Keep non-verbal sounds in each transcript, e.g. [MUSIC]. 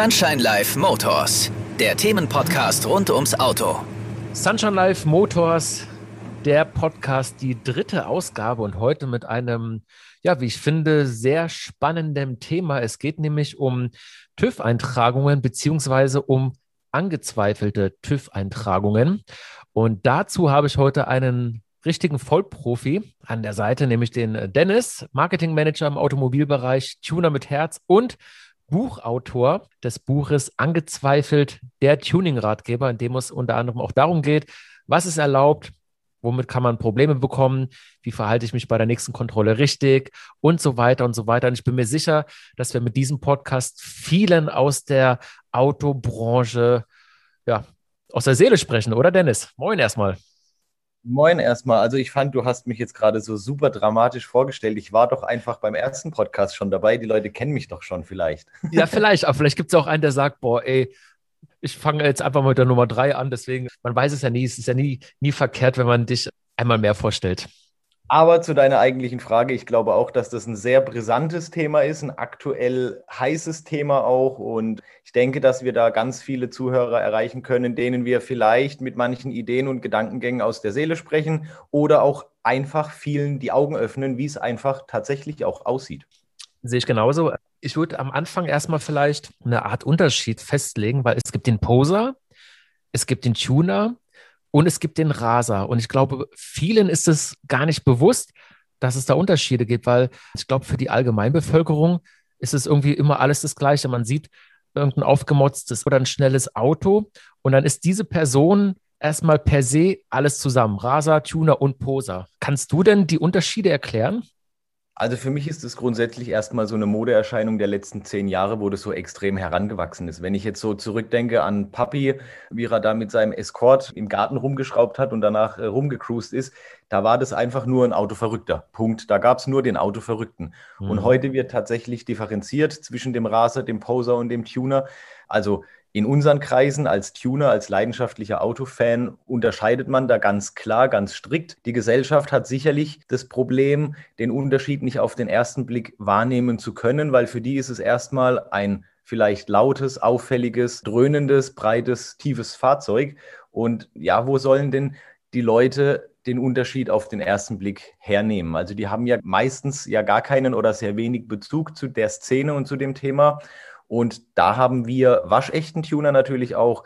Sunshine Life Motors, der Themenpodcast rund ums Auto. Sunshine Life Motors, der Podcast, die dritte Ausgabe und heute mit einem, ja, wie ich finde, sehr spannenden Thema. Es geht nämlich um TÜV-Eintragungen beziehungsweise um angezweifelte TÜV-Eintragungen. Und dazu habe ich heute einen richtigen Vollprofi an der Seite, nämlich den Dennis, Marketingmanager im Automobilbereich, Tuner mit Herz und Buchautor des Buches Angezweifelt, der Tuning-Ratgeber, in dem es unter anderem auch darum geht, was ist erlaubt, womit kann man Probleme bekommen, wie verhalte ich mich bei der nächsten Kontrolle richtig und so weiter und so weiter. Und ich bin mir sicher, dass wir mit diesem Podcast vielen aus der Autobranche, ja, aus der Seele sprechen, oder Dennis? Moin erstmal. Moin erstmal. Also ich fand, du hast mich jetzt gerade so super dramatisch vorgestellt. Ich war doch einfach beim ersten Podcast schon dabei. Die Leute kennen mich doch schon vielleicht. [LAUGHS] Ja, vielleicht. Aber vielleicht gibt es auch einen, der sagt, boah, ey, ich fange jetzt einfach mal mit der Nummer drei an. Deswegen, man weiß es ja nie. Es ist ja nie, nie verkehrt, wenn man dich einmal mehr vorstellt. Aber zu deiner eigentlichen Frage, ich glaube auch, dass das ein sehr brisantes Thema ist, ein aktuell heißes Thema auch. Und ich denke, dass wir da ganz viele Zuhörer erreichen können, denen wir vielleicht mit manchen Ideen und Gedankengängen aus der Seele sprechen oder auch einfach vielen die Augen öffnen, wie es einfach tatsächlich auch aussieht. Sehe ich genauso. Ich würde am Anfang erstmal vielleicht eine Art Unterschied festlegen, weil es gibt den Poser, es gibt den Tuner und es gibt den Raser. Und ich glaube, vielen ist es gar nicht bewusst, dass es da Unterschiede gibt, weil ich glaube, für die Allgemeinbevölkerung ist es irgendwie immer alles das Gleiche. Man sieht irgendein aufgemotztes oder ein schnelles Auto und dann ist diese Person erstmal per se alles zusammen. Raser, Tuner und Poser. Kannst du denn die Unterschiede erklären? Also für mich ist es grundsätzlich erstmal so eine Modeerscheinung der letzten zehn Jahre, wo das so extrem herangewachsen ist. Wenn ich jetzt so zurückdenke an Papi, wie er da mit seinem Escort im Garten rumgeschraubt hat und danach äh, rumgecruised ist, da war das einfach nur ein Autoverrückter. Punkt. Da gab es nur den Autoverrückten. Mhm. Und heute wird tatsächlich differenziert zwischen dem Raser, dem Poser und dem Tuner. Also in unseren Kreisen als Tuner, als leidenschaftlicher Autofan unterscheidet man da ganz klar, ganz strikt. Die Gesellschaft hat sicherlich das Problem, den Unterschied nicht auf den ersten Blick wahrnehmen zu können, weil für die ist es erstmal ein vielleicht lautes, auffälliges, dröhnendes, breites, tiefes Fahrzeug. Und ja, wo sollen denn die Leute den Unterschied auf den ersten Blick hernehmen? Also die haben ja meistens ja gar keinen oder sehr wenig Bezug zu der Szene und zu dem Thema. Und da haben wir waschechten Tuner natürlich auch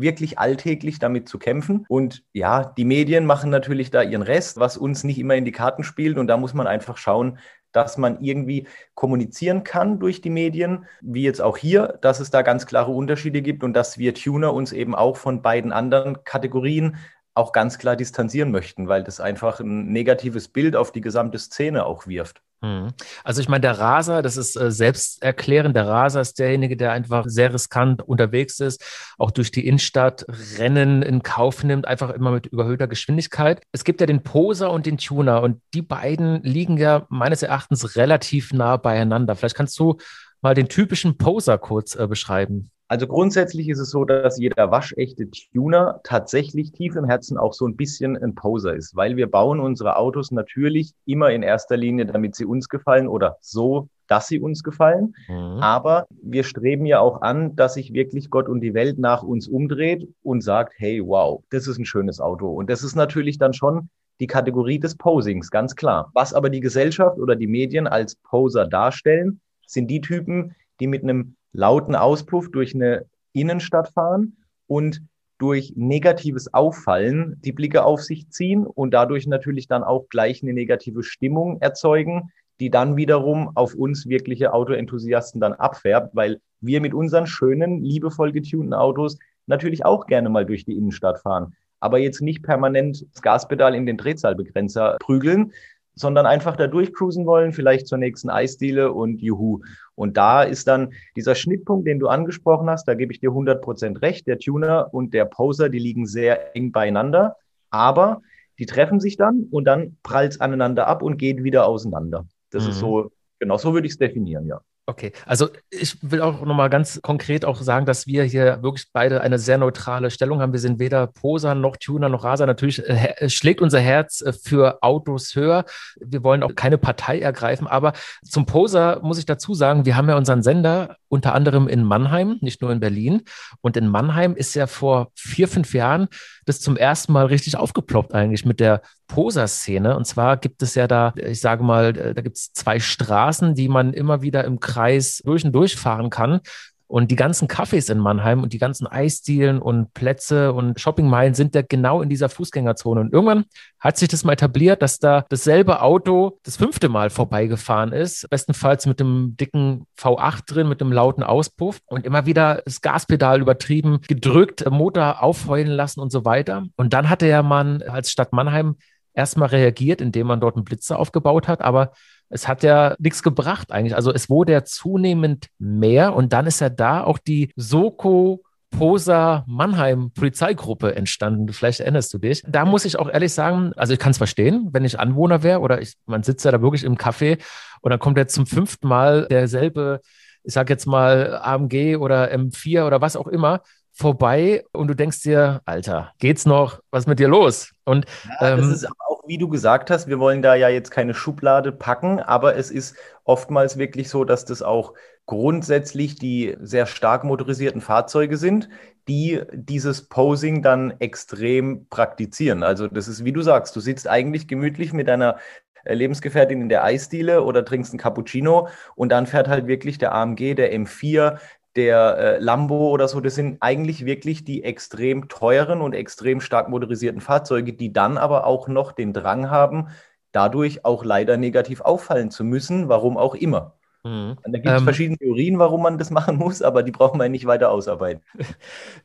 wirklich alltäglich damit zu kämpfen. Und ja, die Medien machen natürlich da ihren Rest, was uns nicht immer in die Karten spielt. Und da muss man einfach schauen, dass man irgendwie kommunizieren kann durch die Medien, wie jetzt auch hier, dass es da ganz klare Unterschiede gibt und dass wir Tuner uns eben auch von beiden anderen Kategorien auch ganz klar distanzieren möchten, weil das einfach ein negatives Bild auf die gesamte Szene auch wirft. Mhm. Also ich meine, der Raser, das ist äh, selbsterklärend. Der Raser ist derjenige, der einfach sehr riskant unterwegs ist, auch durch die Innenstadt Rennen in Kauf nimmt, einfach immer mit überhöhter Geschwindigkeit. Es gibt ja den Poser und den Tuner und die beiden liegen ja meines Erachtens relativ nah beieinander. Vielleicht kannst du mal den typischen Poser kurz äh, beschreiben. Also grundsätzlich ist es so, dass jeder waschechte Tuner tatsächlich tief im Herzen auch so ein bisschen ein Poser ist, weil wir bauen unsere Autos natürlich immer in erster Linie, damit sie uns gefallen oder so, dass sie uns gefallen. Mhm. Aber wir streben ja auch an, dass sich wirklich Gott und die Welt nach uns umdreht und sagt, hey, wow, das ist ein schönes Auto. Und das ist natürlich dann schon die Kategorie des Posings, ganz klar. Was aber die Gesellschaft oder die Medien als Poser darstellen, sind die Typen, die mit einem lauten Auspuff durch eine Innenstadt fahren und durch negatives Auffallen die Blicke auf sich ziehen und dadurch natürlich dann auch gleich eine negative Stimmung erzeugen, die dann wiederum auf uns wirkliche Autoenthusiasten dann abfärbt, weil wir mit unseren schönen, liebevoll getunten Autos natürlich auch gerne mal durch die Innenstadt fahren, aber jetzt nicht permanent das Gaspedal in den Drehzahlbegrenzer prügeln, sondern einfach da durchcruisen wollen, vielleicht zur nächsten Eisdiele und juhu. Und da ist dann dieser Schnittpunkt, den du angesprochen hast, da gebe ich dir 100 Prozent recht. Der Tuner und der Poser, die liegen sehr eng beieinander, aber die treffen sich dann und dann prallt es aneinander ab und geht wieder auseinander. Das mhm. ist so, genau so würde ich es definieren, ja. Okay, also ich will auch nochmal ganz konkret auch sagen, dass wir hier wirklich beide eine sehr neutrale Stellung haben. Wir sind weder Poser noch Tuner noch Raser. Natürlich äh, schlägt unser Herz äh, für Autos höher. Wir wollen auch keine Partei ergreifen. Aber zum Poser muss ich dazu sagen, wir haben ja unseren Sender unter anderem in Mannheim, nicht nur in Berlin. Und in Mannheim ist ja vor vier, fünf Jahren das zum ersten Mal richtig aufgeploppt eigentlich mit der Poser-Szene. Und zwar gibt es ja da, ich sage mal, da gibt es zwei Straßen, die man immer wieder im Kreis durch und durch fahren kann. Und die ganzen Cafés in Mannheim und die ganzen Eisdielen und Plätze und Shoppingmeilen sind ja genau in dieser Fußgängerzone. Und irgendwann hat sich das mal etabliert, dass da dasselbe Auto das fünfte Mal vorbeigefahren ist. Bestenfalls mit dem dicken V8 drin, mit dem lauten Auspuff und immer wieder das Gaspedal übertrieben gedrückt, Motor aufheulen lassen und so weiter. Und dann hatte ja man als Stadt Mannheim erstmal reagiert, indem man dort einen Blitzer aufgebaut hat. Aber es hat ja nichts gebracht eigentlich. Also es wurde ja zunehmend mehr und dann ist ja da auch die Soko Posa Mannheim Polizeigruppe entstanden. Vielleicht erinnerst du dich. Da muss ich auch ehrlich sagen, also ich kann es verstehen, wenn ich Anwohner wäre oder ich, man sitzt ja da wirklich im Café und dann kommt jetzt zum fünften Mal derselbe, ich sag jetzt mal AMG oder M4 oder was auch immer vorbei und du denkst dir, Alter, geht's noch? Was ist mit dir los? Und ja, das ähm, ist aber auch, wie du gesagt hast, wir wollen da ja jetzt keine Schublade packen, aber es ist oftmals wirklich so, dass das auch grundsätzlich die sehr stark motorisierten Fahrzeuge sind, die dieses Posing dann extrem praktizieren. Also das ist, wie du sagst, du sitzt eigentlich gemütlich mit deiner äh, Lebensgefährtin in der Eisdiele oder trinkst einen Cappuccino und dann fährt halt wirklich der AMG, der M4, der äh, Lambo oder so, das sind eigentlich wirklich die extrem teuren und extrem stark motorisierten Fahrzeuge, die dann aber auch noch den Drang haben, dadurch auch leider negativ auffallen zu müssen, warum auch immer. Mhm. Da gibt es ähm, verschiedene Theorien, warum man das machen muss, aber die brauchen wir nicht weiter ausarbeiten. [LAUGHS]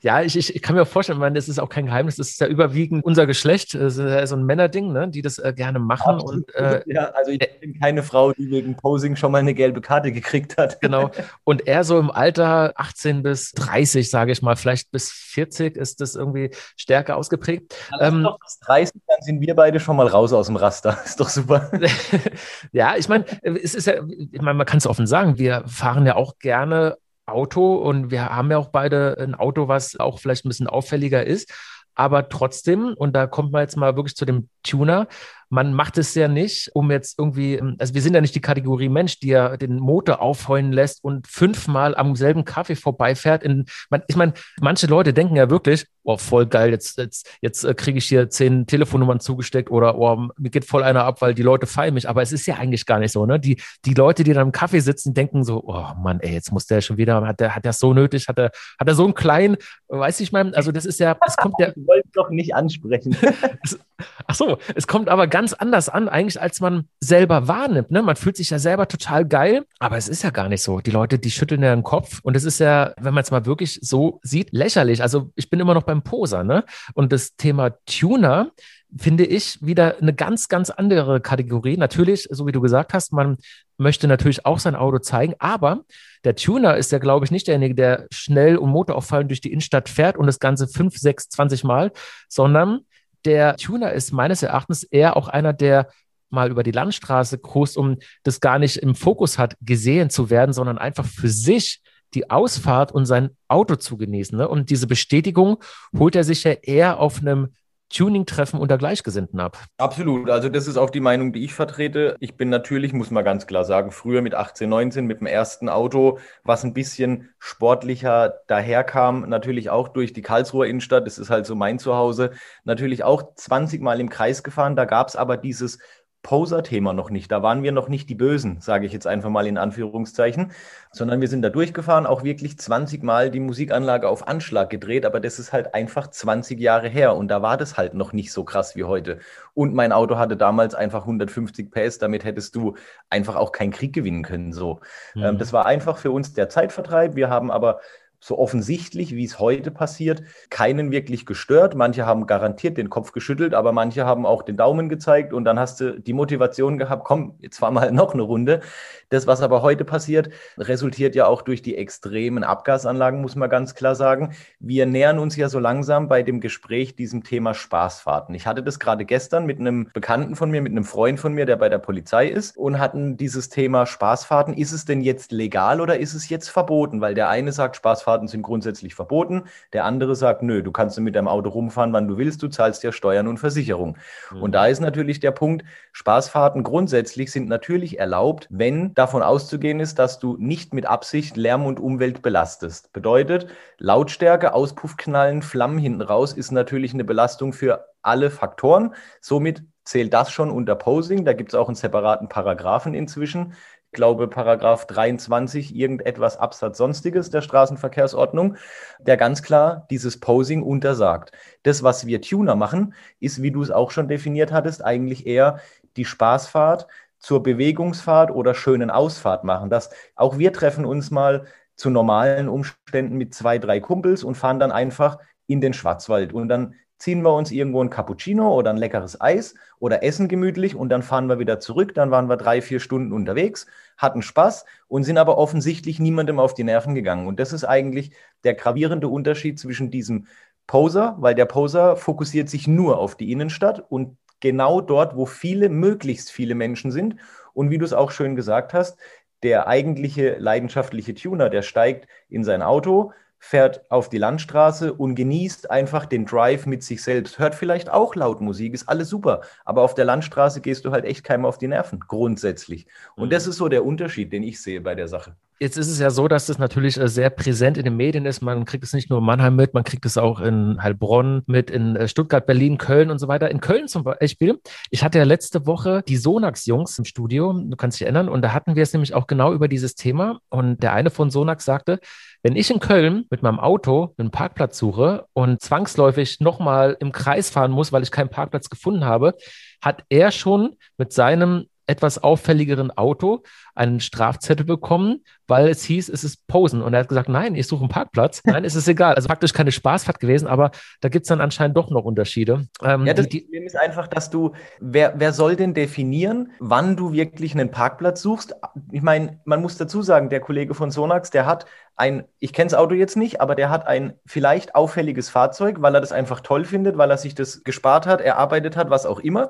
Ja, ich, ich, kann mir vorstellen, meine, das ist auch kein Geheimnis, das ist ja überwiegend unser Geschlecht, das ist ja so ein Männerding, ne, die das äh, gerne machen. Und, äh, ja, also ich äh, bin keine Frau, die wegen Posing schon mal eine gelbe Karte gekriegt hat. [LAUGHS] Genau. Und er so im Alter 18 bis 30, sage ich mal, vielleicht bis 40 ist das irgendwie stärker ausgeprägt. Ähm, doch bis 30, dann sind wir beide schon mal raus aus dem Raster. [LAUGHS] Ist doch super. ja, ich meine, es ist ja, ich meine, man kann es offen sagen, wir fahren ja auch gerne Auto und wir haben ja auch beide ein Auto, was auch vielleicht ein bisschen auffälliger ist. Aber trotzdem, und da kommt man jetzt mal wirklich zu dem Tuner, man macht es ja nicht, um jetzt irgendwie, also wir sind ja nicht die Kategorie Mensch, die ja den Motor aufheulen lässt und fünfmal am selben Kaffee vorbeifährt. In, man, ich meine, manche Leute denken ja wirklich, oh, voll geil, jetzt, jetzt, jetzt äh, kriege ich hier zehn Telefonnummern zugesteckt oder oh, mir geht voll einer ab, weil die Leute feiern mich. Aber es ist ja eigentlich gar nicht so, ne? Die, die Leute, die dann im Kaffee sitzen, denken so, oh Mann, ey, jetzt muss der schon wieder, hat der, hat der so nötig, hat er, hat er so einen kleinen, weiß ich mal, also das ist ja, es kommt ja. [LAUGHS] Ich wollte doch nicht ansprechen. [LAUGHS] ach so, es kommt aber ganz anders an, eigentlich, als man selber wahrnimmt. Ne? Man fühlt sich ja selber total geil, aber es ist ja gar nicht so. Die Leute, die schütteln ja den Kopf und es ist ja, wenn man es mal wirklich so sieht, lächerlich. Also ich bin immer noch beim Poser, ne? Und das Thema Tuner, finde ich, wieder eine ganz, ganz andere Kategorie. Natürlich, so wie du gesagt hast, man möchte natürlich auch sein Auto zeigen, aber der Tuner ist ja, glaube ich, nicht derjenige, der schnell und motorauffallend durch die Innenstadt fährt und das Ganze 5, 6, 20 Mal, sondern der Tuner ist meines Erachtens eher auch einer, der mal über die Landstraße cruist, um das gar nicht im Fokus hat, gesehen zu werden, sondern einfach für sich die Ausfahrt und sein Auto zu genießen. Ne? Und diese Bestätigung holt er sich ja eher auf einem Tuning-Treffen unter Gleichgesinnten ab. Absolut. Also das ist auch die Meinung, die ich vertrete. Ich bin natürlich, muss man ganz klar sagen, früher mit 18, 19 mit dem ersten Auto, was ein bisschen sportlicher daherkam, natürlich auch durch die Karlsruher Innenstadt, das ist halt so mein Zuhause, natürlich auch 20 Mal im Kreis gefahren. Da gab es aber dieses Poser-Thema noch nicht. Da waren wir noch nicht die Bösen, sage ich jetzt einfach mal in Anführungszeichen, sondern wir sind da durchgefahren, auch wirklich 20 Mal die Musikanlage auf Anschlag gedreht, aber das ist halt einfach 20 Jahre her und da war das halt noch nicht so krass wie heute. Und mein Auto hatte damals einfach 150 PS, damit hättest du einfach auch keinen Krieg gewinnen können. So, mhm. ähm, das war einfach für uns der Zeitvertreib. Wir haben aber so offensichtlich, wie es heute passiert, keinen wirklich gestört. Manche haben garantiert den Kopf geschüttelt, aber manche haben auch den Daumen gezeigt und dann hast du die Motivation gehabt, komm, jetzt fahr mal [LAUGHS] noch eine Runde. Das, was aber heute passiert, resultiert ja auch durch die extremen Abgasanlagen, muss man ganz klar sagen. Wir nähern uns ja so langsam bei dem Gespräch diesem Thema Spaßfahrten. Ich hatte das gerade gestern mit einem Bekannten von mir, mit einem Freund von mir, der bei der Polizei ist und hatten dieses Thema Spaßfahrten. Ist es denn jetzt legal oder ist es jetzt verboten? Weil der eine sagt, Spaßfahrten Spaßfahrten sind grundsätzlich verboten. Der andere sagt, nö, du kannst mit deinem Auto rumfahren, wann du willst, du zahlst ja Steuern und Versicherung. Mhm. Und da ist natürlich der Punkt, Spaßfahrten grundsätzlich sind natürlich erlaubt, wenn davon auszugehen ist, dass du nicht mit Absicht Lärm und Umwelt belastest. Bedeutet, Lautstärke, Auspuffknallen, Flammen hinten raus ist natürlich eine Belastung für alle Faktoren. Somit zählt das schon unter Posing. Da gibt es auch einen separaten Paragraphen inzwischen. Ich glaube, Paragraph 23, irgendetwas Absatz Sonstiges der Straßenverkehrsordnung, der ganz klar dieses Posing untersagt. Das, was wir Tuner machen, ist, wie du es auch schon definiert hattest, eigentlich eher die Spaßfahrt zur Bewegungsfahrt oder schönen Ausfahrt machen. Das, auch wir treffen uns mal zu normalen Umständen mit zwei, drei Kumpels und fahren dann einfach in den Schwarzwald. Und dann ziehen wir uns irgendwo ein Cappuccino oder ein leckeres Eis oder essen gemütlich und dann fahren wir wieder zurück. Dann waren wir drei, vier Stunden unterwegs, hatten Spaß und sind aber offensichtlich niemandem auf die Nerven gegangen. Und das ist eigentlich der gravierende Unterschied zwischen diesem Poser, weil der Poser fokussiert sich nur auf die Innenstadt und genau dort, wo viele, möglichst viele Menschen sind. Und wie du es auch schön gesagt hast, der eigentliche leidenschaftliche Tuner, der steigt in sein Auto, fährt auf die Landstraße und genießt einfach den Drive mit sich selbst. Hört vielleicht auch laut Musik, ist alles super. Aber auf der Landstraße gehst du halt echt keinem auf die Nerven, grundsätzlich. Und mhm. das ist so der Unterschied, den ich sehe bei der Sache. Jetzt ist es ja so, dass das natürlich äh, sehr präsent in den Medien ist. Man kriegt es nicht nur in Mannheim mit, man kriegt es auch in Heilbronn mit, in äh, Stuttgart, Berlin, Köln und so weiter. In Köln zum Beispiel, ich hatte ja letzte Woche die Sonax-Jungs im Studio, du kannst dich erinnern, und da hatten wir es nämlich auch genau über dieses Thema. Und der eine von Sonax sagte, wenn ich in Köln mit meinem Auto einen Parkplatz suche und zwangsläufig nochmal im Kreis fahren muss, weil ich keinen Parkplatz gefunden habe, hat er schon mit seinem etwas auffälligeren Auto einen Strafzettel bekommen, weil es hieß, es ist Posen. Und er hat gesagt, nein, ich suche einen Parkplatz. [LAUGHS] Nein, es ist egal. Also praktisch keine Spaßfahrt gewesen, aber da gibt es dann anscheinend doch noch Unterschiede. Ähm, ja, das die, Problem ist einfach, dass du, wer, wer soll denn definieren, wann du wirklich einen Parkplatz suchst? Ich meine, man muss dazu sagen, der Kollege von Sonax, der hat ein, ich kenne das Auto jetzt nicht, aber der hat ein vielleicht auffälliges Fahrzeug, weil er das einfach toll findet, weil er sich das gespart hat, erarbeitet hat, was auch immer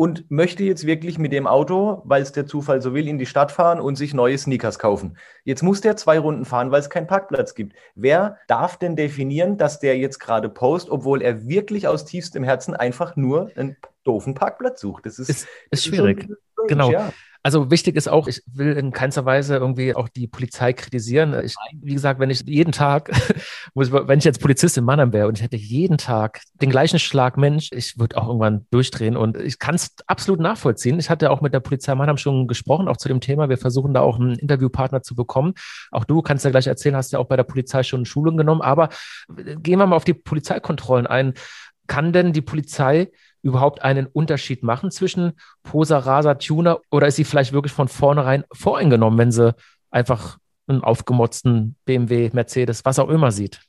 und möchte jetzt wirklich mit dem Auto, weil es der Zufall so will, in die Stadt fahren und sich neue Sneakers kaufen. Jetzt muss der zwei Runden fahren, weil es keinen Parkplatz gibt. Wer darf denn definieren, dass der jetzt gerade post, obwohl er wirklich aus tiefstem Herzen einfach nur einen doofen Parkplatz sucht? Das ist, ist, ist schwierig. Ist genau. Ja. Also wichtig ist auch, ich will in keinster Weise irgendwie auch die Polizei kritisieren. Ich, wie gesagt, wenn ich jeden Tag, [LAUGHS] wenn ich jetzt Polizist in Mannheim wäre und ich hätte jeden Tag den gleichen Schlag Mensch, ich würde auch irgendwann durchdrehen und ich kann es absolut nachvollziehen. Ich hatte auch mit der Polizei Mannheim schon gesprochen, auch zu dem Thema. Wir versuchen da auch einen Interviewpartner zu bekommen. Auch du kannst ja gleich erzählen, hast ja auch bei der Polizei schon Schulung genommen. Aber gehen wir mal auf die Polizeikontrollen ein. Kann denn die Polizei überhaupt einen Unterschied machen zwischen Poser, Raser, Tuner oder ist sie vielleicht wirklich von vornherein voreingenommen, wenn sie einfach einen aufgemotzten BMW, Mercedes, was auch immer sieht?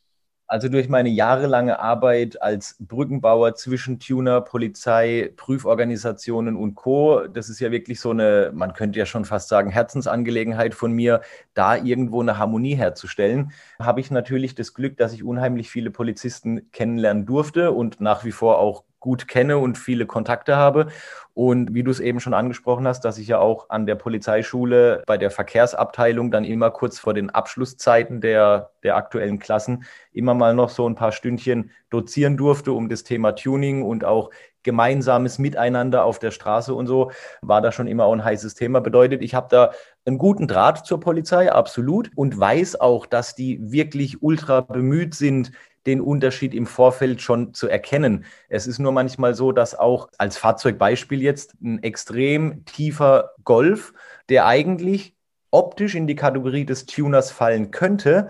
Also durch meine jahrelange Arbeit als Brückenbauer zwischen Tuner, Polizei, Prüforganisationen und Co., das ist ja wirklich so eine, man könnte ja schon fast sagen, Herzensangelegenheit von mir, da irgendwo eine Harmonie herzustellen, habe ich natürlich das Glück, dass ich unheimlich viele Polizisten kennenlernen durfte und nach wie vor auch gut kenne und viele Kontakte habe. Und wie du es eben schon angesprochen hast, dass ich ja auch an der Polizeischule bei der Verkehrsabteilung dann immer kurz vor den Abschlusszeiten der, der aktuellen Klassen immer mal noch so ein paar Stündchen dozieren durfte um das Thema Tuning und auch gemeinsames Miteinander auf der Straße und so, war da schon immer auch ein heißes Thema. Bedeutet, ich habe da einen guten Draht zur Polizei, absolut, und weiß auch, dass die wirklich ultra bemüht sind, den Unterschied im Vorfeld schon zu erkennen. Es ist nur manchmal so, dass auch als Fahrzeugbeispiel jetzt ein extrem tiefer Golf, der eigentlich optisch in die Kategorie des Tuners fallen könnte,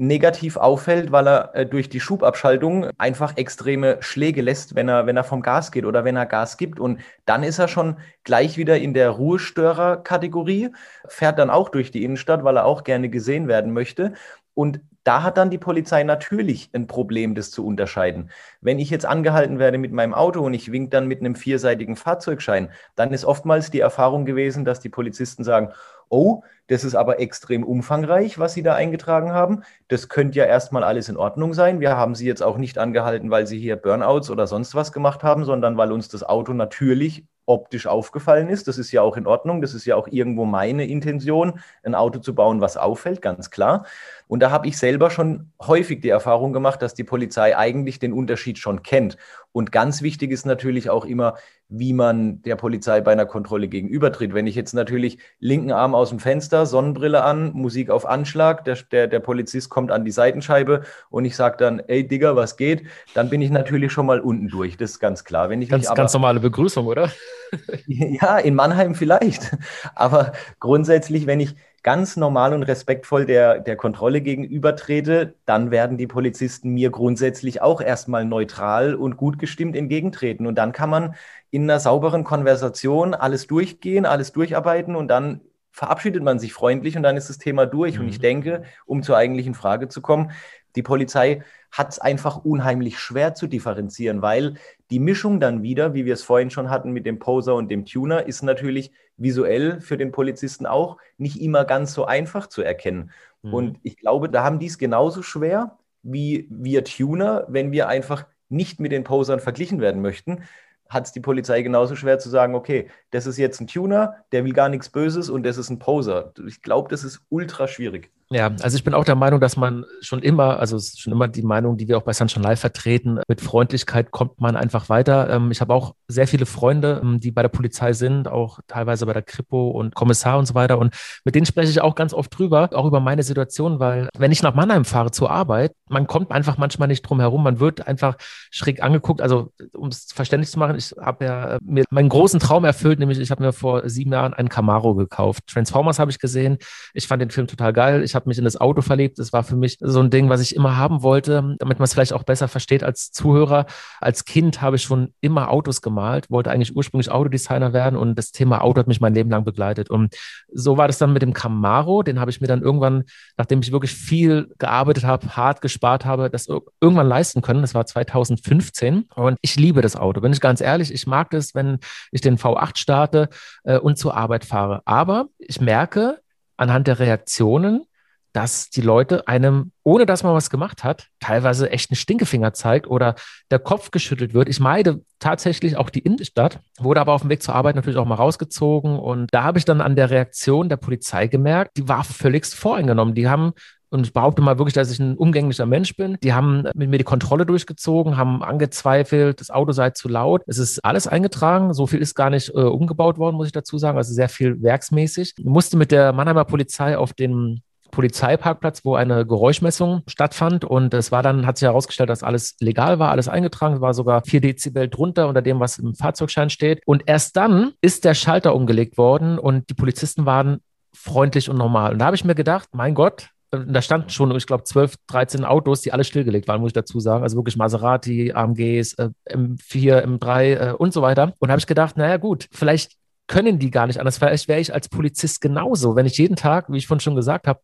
negativ auffällt, weil er äh, durch die Schubabschaltung einfach extreme Schläge lässt, wenn er, wenn er vom Gas geht oder wenn er Gas gibt. Und dann ist er schon gleich wieder in der Ruhestörer-Kategorie, fährt dann auch durch die Innenstadt, weil er auch gerne gesehen werden möchte. Und da hat dann die Polizei natürlich ein Problem, das zu unterscheiden. Wenn ich jetzt angehalten werde mit meinem Auto und ich wink dann mit einem vierseitigen Fahrzeugschein, dann ist oftmals die Erfahrung gewesen, dass die Polizisten sagen, oh, Das ist aber extrem umfangreich, was Sie da eingetragen haben. Das könnte ja erstmal alles in Ordnung sein. Wir haben Sie jetzt auch nicht angehalten, weil Sie hier Burnouts oder sonst was gemacht haben, sondern weil uns das Auto natürlich optisch aufgefallen ist. Das ist ja auch in Ordnung. Das ist ja auch irgendwo meine Intention, ein Auto zu bauen, was auffällt, ganz klar. Und da habe ich selber schon häufig die Erfahrung gemacht, dass die Polizei eigentlich den Unterschied schon kennt. Und ganz wichtig ist natürlich auch immer, wie man der Polizei bei einer Kontrolle gegenübertritt. Wenn ich jetzt natürlich linken Arm aus dem Fenster, Sonnenbrille an, Musik auf Anschlag, der, der, der Polizist kommt an die Seitenscheibe und ich sage dann, ey Digga, was geht? Dann bin ich natürlich schon mal unten durch. Das ist ganz klar. Wenn ich ganz, aber, ganz normale Begrüßung, oder? [LAUGHS] ja, in Mannheim vielleicht. Aber grundsätzlich, wenn ich ganz normal und respektvoll der, der Kontrolle gegenübertrete, dann werden die Polizisten mir grundsätzlich auch erstmal neutral und gut gestimmt entgegentreten. Und dann kann man in einer sauberen Konversation alles durchgehen, alles durcharbeiten und dann verabschiedet man sich freundlich und dann ist das Thema durch. Mhm. Und ich mhm. denke, um zur eigentlichen Frage zu kommen, die Polizei hat es einfach unheimlich schwer zu differenzieren, weil die Mischung dann wieder, wie wir es vorhin schon hatten mit dem Poser und dem Tuner, ist natürlich visuell für den Polizisten auch nicht immer ganz so einfach zu erkennen. Mhm. Und ich glaube, da haben die es genauso schwer wie wir Tuner, wenn wir einfach nicht mit den Posern verglichen werden möchten, hat es die Polizei genauso schwer zu sagen, okay, das ist jetzt ein Tuner, der will gar nichts Böses und das ist ein Poser. Ich glaube, das ist ultra schwierig. Ja, also ich bin auch der Meinung, dass man schon immer, also es ist schon immer die Meinung, die wir auch bei Sunshine Live vertreten, mit Freundlichkeit kommt man einfach weiter. Ähm, ich habe auch sehr viele Freunde, ähm, die bei der Polizei sind, auch teilweise bei der Kripo und Kommissar und so weiter. Und mit denen spreche ich auch ganz oft drüber, auch über meine Situation, weil wenn ich nach Mannheim fahre zur Arbeit, man kommt einfach manchmal nicht drum herum, man wird einfach schräg angeguckt. Also um es verständlich zu machen, ich habe ja mir meinen großen Traum erfüllt, nämlich ich habe mir vor sieben Jahren einen Camaro gekauft. Transformers habe ich gesehen. Ich fand den Film total geil. Ich habe mich in das Auto verliebt. Das war für mich so ein Ding, was ich immer haben wollte, damit man es vielleicht auch besser versteht als Zuhörer. Als Kind habe ich schon immer Autos gemalt, wollte eigentlich ursprünglich Autodesigner werden und das Thema Auto hat mich mein Leben lang begleitet. Und so war das dann mit dem Camaro. Den habe ich mir dann irgendwann, nachdem ich wirklich viel gearbeitet habe, hart gespart habe, das irgendwann leisten können. Das war 2015 und ich liebe das Auto. Bin ich ganz ehrlich, ich mag das, wenn ich den V8 starte äh, und zur Arbeit fahre. Aber ich merke, anhand der Reaktionen, dass die Leute einem, ohne dass man was gemacht hat, teilweise echt einen Stinkefinger zeigt oder der Kopf geschüttelt wird. Ich meide tatsächlich auch die Innenstadt, wurde aber auf dem Weg zur Arbeit natürlich auch mal rausgezogen. Und da habe ich dann an der Reaktion der Polizei gemerkt, die war völligst voreingenommen. Die haben und ich behaupte mal wirklich, dass ich ein umgänglicher Mensch bin. Die haben mit mir die Kontrolle durchgezogen, haben angezweifelt, das Auto sei zu laut. Es ist alles eingetragen. So viel ist gar nicht äh, umgebaut worden, muss ich dazu sagen. Also sehr viel werksmäßig. Ich musste mit der Mannheimer Polizei auf den Polizeiparkplatz, wo eine Geräuschmessung stattfand. Und es war dann, hat sich herausgestellt, dass alles legal war, alles eingetragen. War sogar vier Dezibel drunter unter dem, was im Fahrzeugschein steht. Und erst dann ist der Schalter umgelegt worden und die Polizisten waren freundlich und normal. Und da habe ich mir gedacht, mein Gott, da standen schon, ich glaube, 12, 13 Autos, die alle stillgelegt waren, muss ich dazu sagen. Also wirklich Maserati, AMGs, äh, M4, M3 äh, und so weiter. Und habe ich gedacht, naja gut, vielleicht können die gar nicht anders. Vielleicht wäre ich als Polizist genauso, wenn ich jeden Tag, wie ich vorhin schon gesagt habe,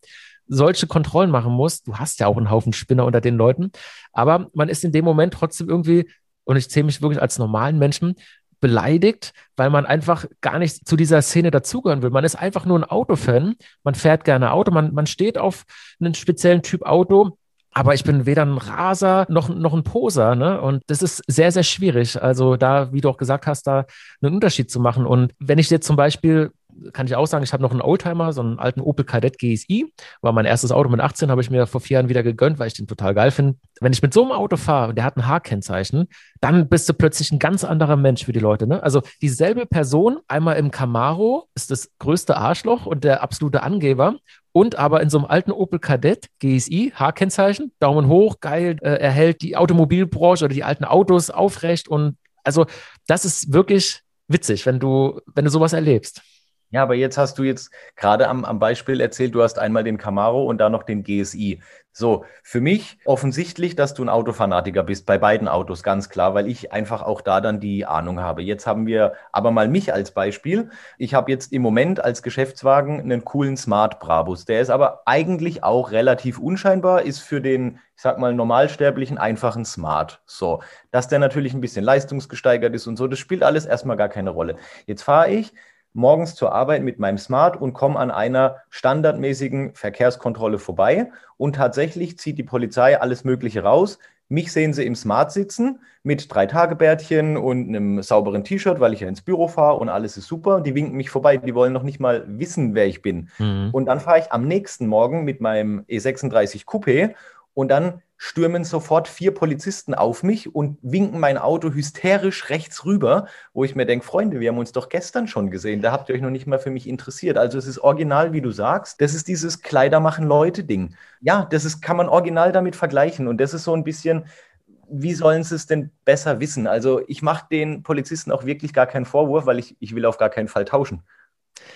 solche Kontrollen machen muss. Du hast ja auch einen Haufen Spinner unter den Leuten, aber man ist in dem Moment trotzdem irgendwie, und ich zähle mich wirklich als normalen Menschen, beleidigt, weil man einfach gar nicht zu dieser Szene dazugehören will. Man ist einfach nur ein Autofan, man fährt gerne Auto, man, man steht auf einen speziellen Typ Auto, aber ich bin weder ein Raser noch, noch ein Poser. Ne? Und das ist sehr, sehr schwierig. Also da, wie du auch gesagt hast, da einen Unterschied zu machen. Und wenn ich jetzt zum Beispiel kann ich auch sagen, ich habe noch einen Oldtimer, so einen alten Opel Kadett GSI. War mein erstes Auto mit 18, habe ich mir vor vier Jahren wieder gegönnt, weil ich den total geil finde. Wenn ich mit so einem Auto fahre und der hat ein H-Kennzeichen, dann bist du plötzlich ein ganz anderer Mensch für die Leute. Ne? Also dieselbe Person, einmal im Camaro, ist das größte Arschloch und der absolute Angeber. Und aber in so einem alten Opel Kadett, GSI, H-Kennzeichen, Daumen hoch, geil, äh, er hält die Automobilbranche oder die alten Autos aufrecht. Und also das ist wirklich witzig, wenn du, wenn du sowas erlebst. Ja, aber jetzt hast du jetzt gerade am, am Beispiel erzählt, du hast einmal den Camaro und dann noch den GSI. So, für mich offensichtlich, dass du ein Autofanatiker bist, bei beiden Autos, ganz klar, weil ich einfach auch da dann die Ahnung habe. Jetzt haben wir aber mal mich als Beispiel. Ich habe jetzt im Moment als Geschäftswagen einen coolen Smart Brabus. Der ist aber eigentlich auch relativ unscheinbar, ist für den, ich sag mal, normalsterblichen einfachen Smart. So, dass der natürlich ein bisschen leistungsgesteigert ist und so, das spielt alles erstmal gar keine Rolle. Jetzt fahre ich morgens zur Arbeit mit meinem Smart und komme an einer standardmäßigen Verkehrskontrolle vorbei. Und tatsächlich zieht die Polizei alles Mögliche raus. Mich sehen sie im Smart sitzen mit drei Tagebärtchen und einem sauberen T-Shirt, weil ich ja ins Büro fahre und alles ist super. Die winken mich vorbei, die wollen noch nicht mal wissen, wer ich bin. Mhm. Und dann fahre ich am nächsten Morgen mit meinem E36 Coupé und dann stürmen sofort vier Polizisten auf mich und winken mein Auto hysterisch rechts rüber, wo ich mir denke, Freunde, wir haben uns doch gestern schon gesehen, da habt ihr euch noch nicht mal für mich interessiert. Also es ist original, wie du sagst, das ist dieses Kleider machen Leute Ding. Ja, das ist, kann man original damit vergleichen und das ist so ein bisschen, wie sollen sie es denn besser wissen? Also ich mache den Polizisten auch wirklich gar keinen Vorwurf, weil ich, ich will auf gar keinen Fall tauschen.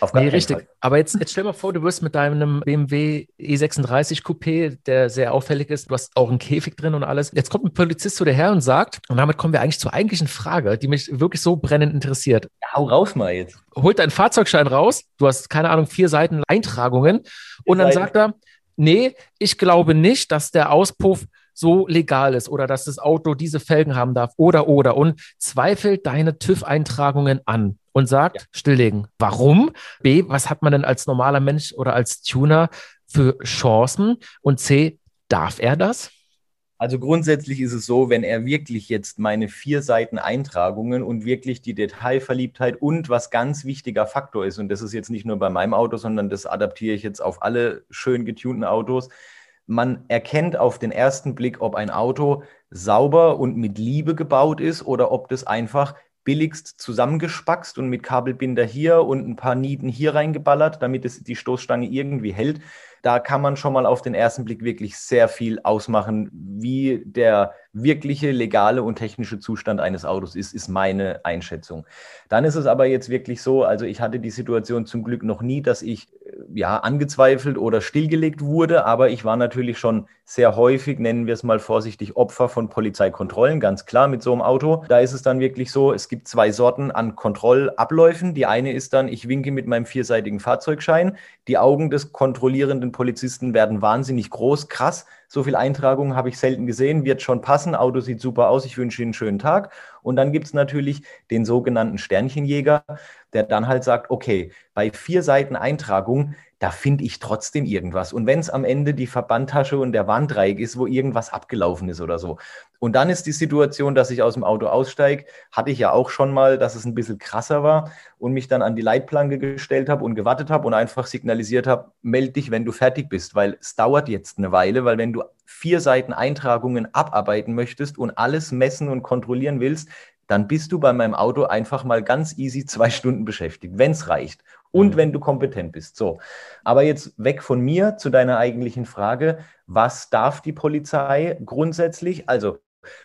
Auf nee, richtig. Fall. Aber jetzt, jetzt stell mal vor, du wirst mit deinem BMW E36 Coupé, der sehr auffällig ist, du hast auch einen Käfig drin und alles. Jetzt kommt ein Polizist zu dir her und sagt, und damit kommen wir eigentlich zur eigentlichen Frage, die mich wirklich so brennend interessiert. Ja, hau raus mal jetzt. Holt deinen Fahrzeugschein raus, du hast, keine Ahnung, vier Seiten Eintragungen und dann sagt er, nee, ich glaube nicht, dass der Auspuff so legal ist oder dass das Auto diese Felgen haben darf oder oder und zweifelt deine TÜV-Eintragungen an und sagt, ja. stilllegen. Warum? B, was hat man denn als normaler Mensch oder als Tuner für Chancen? Und C, darf er das? Also grundsätzlich ist es so, wenn er wirklich jetzt meine vier Seiten Eintragungen und wirklich die Detailverliebtheit und was ganz wichtiger Faktor ist, und das ist jetzt nicht nur bei meinem Auto, sondern das adaptiere ich jetzt auf alle schön getunten Autos, man erkennt auf den ersten Blick, ob ein Auto sauber und mit Liebe gebaut ist oder ob das einfach billigst zusammengespackst und mit Kabelbinder hier und ein paar Nieten hier reingeballert, damit es die Stoßstange irgendwie hält. Da kann man schon mal auf den ersten Blick wirklich sehr viel ausmachen, wie der wirkliche legale und technische Zustand eines Autos ist, ist meine Einschätzung. Dann ist es aber jetzt wirklich so, also ich hatte die Situation zum Glück noch nie, dass ich äh, ja angezweifelt oder stillgelegt wurde, aber ich war natürlich schon sehr häufig, nennen wir es mal vorsichtig, Opfer von Polizeikontrollen, ganz klar mit so einem Auto. Da ist es dann wirklich so, es gibt zwei Sorten an Kontrollabläufen. Die eine ist dann, ich winke mit meinem vierseitigen Fahrzeugschein. Die Augen des kontrollierenden Polizisten werden wahnsinnig groß, krass. So viel Eintragungen habe ich selten gesehen, wird schon passen. Auto sieht super aus, ich wünsche Ihnen einen schönen Tag. Und dann gibt es natürlich den sogenannten Sternchenjäger, der dann halt sagt, okay, bei vier Seiten Eintragung, da finde ich trotzdem irgendwas. Und wenn es am Ende die Verbandtasche und der Warndreieck ist, wo irgendwas abgelaufen ist oder so. Und dann ist die Situation, dass ich aus dem Auto aussteige, hatte ich ja auch schon mal, dass es ein bisschen krasser war und mich dann an die Leitplanke gestellt habe und gewartet habe und einfach signalisiert habe, melde dich, wenn du fertig bist, weil es dauert jetzt eine Weile, weil wenn du vier Seiten Eintragungen abarbeiten möchtest und alles messen und kontrollieren willst, dann bist du bei meinem Auto einfach mal ganz easy zwei Stunden beschäftigt, wenn es reicht und mhm. wenn du kompetent bist. So, aber jetzt weg von mir zu deiner eigentlichen Frage, was darf die Polizei grundsätzlich? Also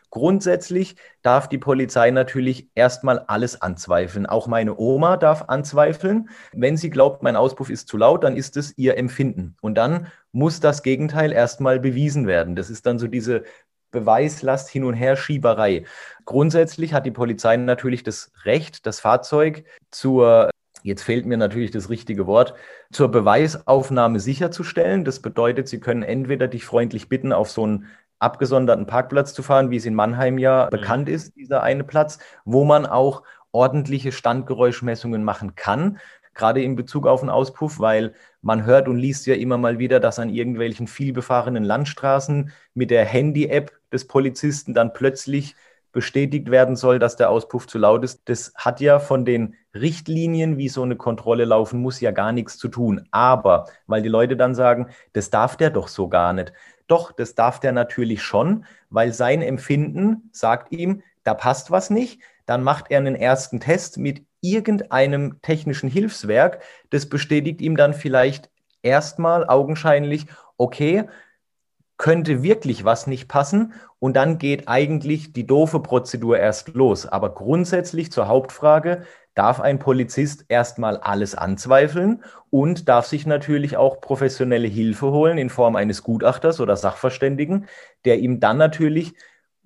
Grundsätzlich darf die Polizei natürlich erstmal alles anzweifeln. Auch meine Oma darf anzweifeln. Wenn sie glaubt, mein Auspuff ist zu laut, dann ist es ihr Empfinden. Und dann muss das Gegenteil erstmal bewiesen werden. Das ist dann so diese Beweislast hin und her Schieberei. Grundsätzlich hat die Polizei natürlich das Recht, das Fahrzeug zur Jetzt fehlt mir natürlich das richtige Wort, zur Beweisaufnahme sicherzustellen. Das bedeutet, Sie können entweder dich freundlich bitten, auf so einen abgesonderten Parkplatz zu fahren, wie es in Mannheim ja mhm. bekannt ist, dieser eine Platz, wo man auch ordentliche Standgeräuschmessungen machen kann gerade in Bezug auf den Auspuff, weil man hört und liest ja immer mal wieder, dass an irgendwelchen vielbefahrenen Landstraßen mit der Handy-App des Polizisten dann plötzlich bestätigt werden soll, dass der Auspuff zu laut ist. Das hat ja von den Richtlinien, wie so eine Kontrolle laufen muss, ja gar nichts zu tun. Aber weil die Leute dann sagen, das darf der doch so gar nicht. Doch, das darf der natürlich schon, weil sein Empfinden sagt ihm, da passt was nicht. Dann macht er einen ersten Test mit irgendeinem technischen Hilfswerk. Das bestätigt ihm dann vielleicht erstmal augenscheinlich, okay, könnte wirklich was nicht passen und dann geht eigentlich die doofe Prozedur erst los. Aber grundsätzlich zur Hauptfrage, darf ein Polizist erstmal alles anzweifeln und darf sich natürlich auch professionelle Hilfe holen in Form eines Gutachters oder Sachverständigen, der ihm dann natürlich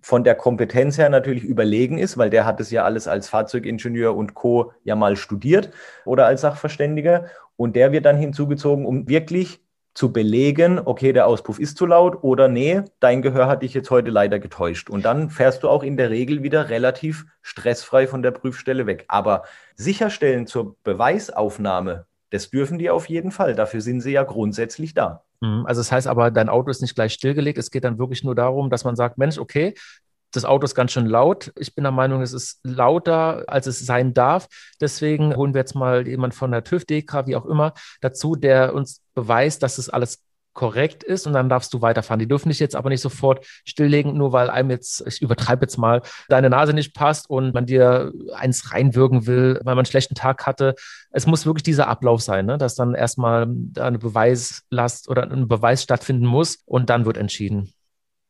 von der Kompetenz her natürlich überlegen ist, weil der hat es ja alles als Fahrzeugingenieur und Co. ja mal studiert oder als Sachverständiger. Und der wird dann hinzugezogen, um wirklich zu belegen, okay, der Auspuff ist zu laut oder nee, dein Gehör hat dich jetzt heute leider getäuscht. Und dann fährst du auch in der Regel wieder relativ stressfrei von der Prüfstelle weg. Aber sicherstellen zur Beweisaufnahme, das dürfen die auf jeden Fall. Dafür sind sie ja grundsätzlich da. Mhm. Also das heißt aber, dein Auto ist nicht gleich stillgelegt. Es geht dann wirklich nur darum, dass man sagt, Mensch, okay, das Auto ist ganz schön laut. Ich bin der Meinung, es ist lauter, als es sein darf. Deswegen holen wir jetzt mal jemand von der TÜV, DK, wie auch immer, dazu, der uns beweist, dass es alles korrekt ist und dann darfst du weiterfahren. Die dürfen dich jetzt aber nicht sofort stilllegen, nur weil einem jetzt, ich übertreibe jetzt mal, deine Nase nicht passt und man dir eins reinwirken will, weil man einen schlechten Tag hatte. Es muss wirklich dieser Ablauf sein, ne? dass dann erstmal eine Beweislast oder ein Beweis stattfinden muss und dann wird entschieden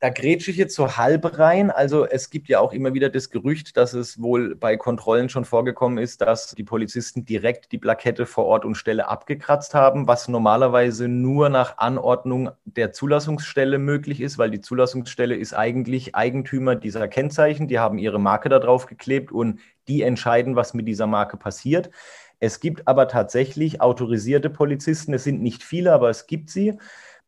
da grätsche ich jetzt so halb rein. Also es gibt ja auch immer wieder das Gerücht, dass es wohl bei Kontrollen schon vorgekommen ist, dass die Polizisten direkt die Plakette vor Ort und Stelle abgekratzt haben, was normalerweise nur nach Anordnung der Zulassungsstelle möglich ist, weil die Zulassungsstelle ist eigentlich Eigentümer dieser Kennzeichen. Die haben ihre Marke da drauf geklebt und die entscheiden, was mit dieser Marke passiert. Es gibt aber tatsächlich autorisierte Polizisten. Es sind nicht viele, aber es gibt sie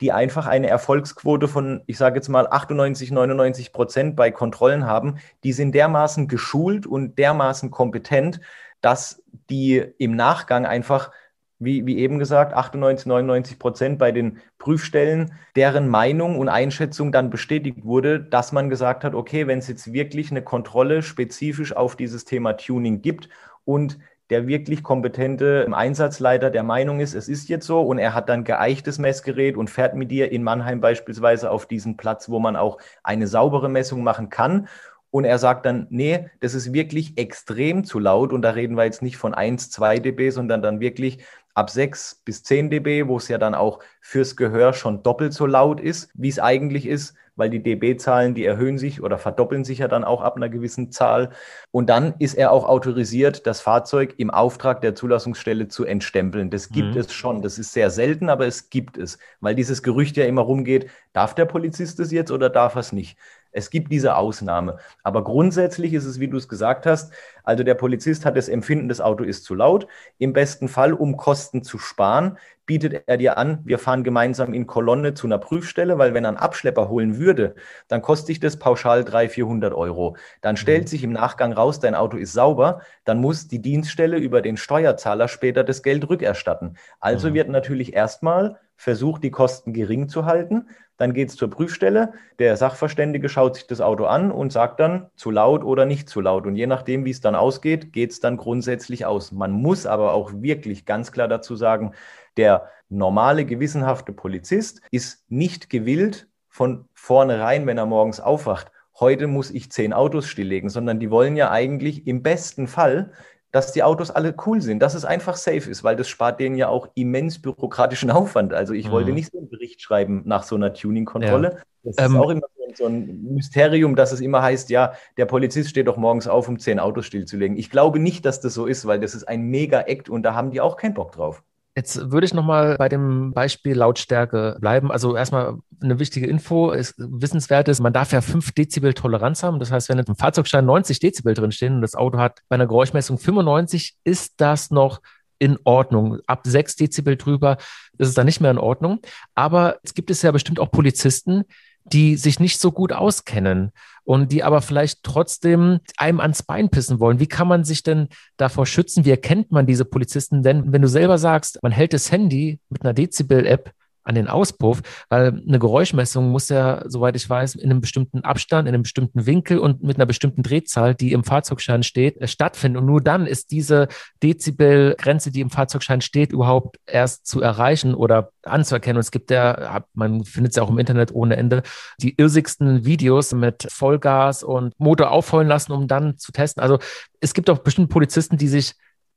die einfach eine Erfolgsquote von, ich sage jetzt mal, 98, 99 Prozent bei Kontrollen haben, die sind dermaßen geschult und dermaßen kompetent, dass die im Nachgang einfach, wie, wie eben gesagt, 98, 99 Prozent bei den Prüfstellen, deren Meinung und Einschätzung dann bestätigt wurde, dass man gesagt hat, okay, wenn es jetzt wirklich eine Kontrolle spezifisch auf dieses Thema Tuning gibt und der wirklich kompetente Einsatzleiter der Meinung ist, es ist jetzt so und er hat dann geeichtes Messgerät und fährt mit dir in Mannheim beispielsweise auf diesen Platz, wo man auch eine saubere Messung machen kann. Und er sagt dann, nee, das ist wirklich extrem zu laut. Und da reden wir jetzt nicht von 1, 2 dB, sondern dann wirklich ab 6 bis 10 dB, wo es ja dann auch fürs Gehör schon doppelt so laut ist, wie es eigentlich ist weil die dB-Zahlen, die erhöhen sich oder verdoppeln sich ja dann auch ab einer gewissen Zahl. Und dann ist er auch autorisiert, das Fahrzeug im Auftrag der Zulassungsstelle zu entstempeln. Das gibt mhm. es schon. Das ist sehr selten, aber es gibt es, weil dieses Gerücht ja immer rumgeht, darf der Polizist es jetzt oder darf er es nicht? Es gibt diese Ausnahme. Aber grundsätzlich ist es, wie du es gesagt hast, also der Polizist hat das Empfinden, das Auto ist zu laut. Im besten Fall, um Kosten zu sparen, bietet er dir an, wir fahren gemeinsam in Kolonne zu einer Prüfstelle, weil wenn er einen Abschlepper holen würde, dann kostet sich das pauschal 300, 400 Euro. Dann stellt mhm. sich im Nachgang raus, dein Auto ist sauber, dann muss die Dienststelle über den Steuerzahler später das Geld rückerstatten. Also mhm. wird natürlich erstmal versucht, die Kosten gering zu halten. Dann geht es zur Prüfstelle. Der Sachverständige schaut sich das Auto an und sagt dann zu laut oder nicht zu laut. Und je nachdem, wie es dann ausgeht, geht es dann grundsätzlich aus. Man muss aber auch wirklich ganz klar dazu sagen, der normale, gewissenhafte Polizist ist nicht gewillt, von vornherein, wenn er morgens aufwacht, heute muss ich zehn Autos stilllegen, sondern die wollen ja eigentlich im besten Fall dass die Autos alle cool sind, dass es einfach safe ist, weil das spart denen ja auch immens bürokratischen Aufwand. Also ich mhm. wollte nicht so einen Bericht schreiben nach so einer Tuning-Kontrolle. Ja. Das ähm, ist auch immer so ein Mysterium, dass es immer heißt, ja, der Polizist steht doch morgens auf, um zehn Autos stillzulegen. Ich glaube nicht, dass das so ist, weil das ist ein Mega-Act und da haben die auch keinen Bock drauf. Jetzt würde ich nochmal bei dem Beispiel Lautstärke bleiben. Also erstmal eine wichtige Info, ist wissenswert ist, man darf ja 5 Dezibel Toleranz haben. Das heißt, wenn im Fahrzeugschein 90 Dezibel drinstehen und das Auto hat bei einer Geräuschmessung 95, ist das noch in Ordnung. Ab 6 Dezibel drüber ist es dann nicht mehr in Ordnung. Aber es gibt es ja bestimmt auch Polizisten, die sich nicht so gut auskennen und die aber vielleicht trotzdem einem ans Bein pissen wollen. Wie kann man sich denn davor schützen? Wie erkennt man diese Polizisten? Denn wenn du selber sagst, man hält das Handy mit einer Dezibel-App an den Auspuff, weil eine Geräuschmessung muss ja, soweit ich weiß, in einem bestimmten Abstand, in einem bestimmten Winkel und mit einer bestimmten Drehzahl, die im Fahrzeugschein steht, äh, stattfinden. Und nur dann ist diese Dezibel-Grenze, die im Fahrzeugschein steht, überhaupt erst zu erreichen oder anzuerkennen. Und es gibt ja, man findet es ja auch im Internet ohne Ende, die irrsigsten Videos mit Vollgas und Motor aufheulen lassen, um dann zu testen. Also es gibt auch bestimmte Polizisten, die sich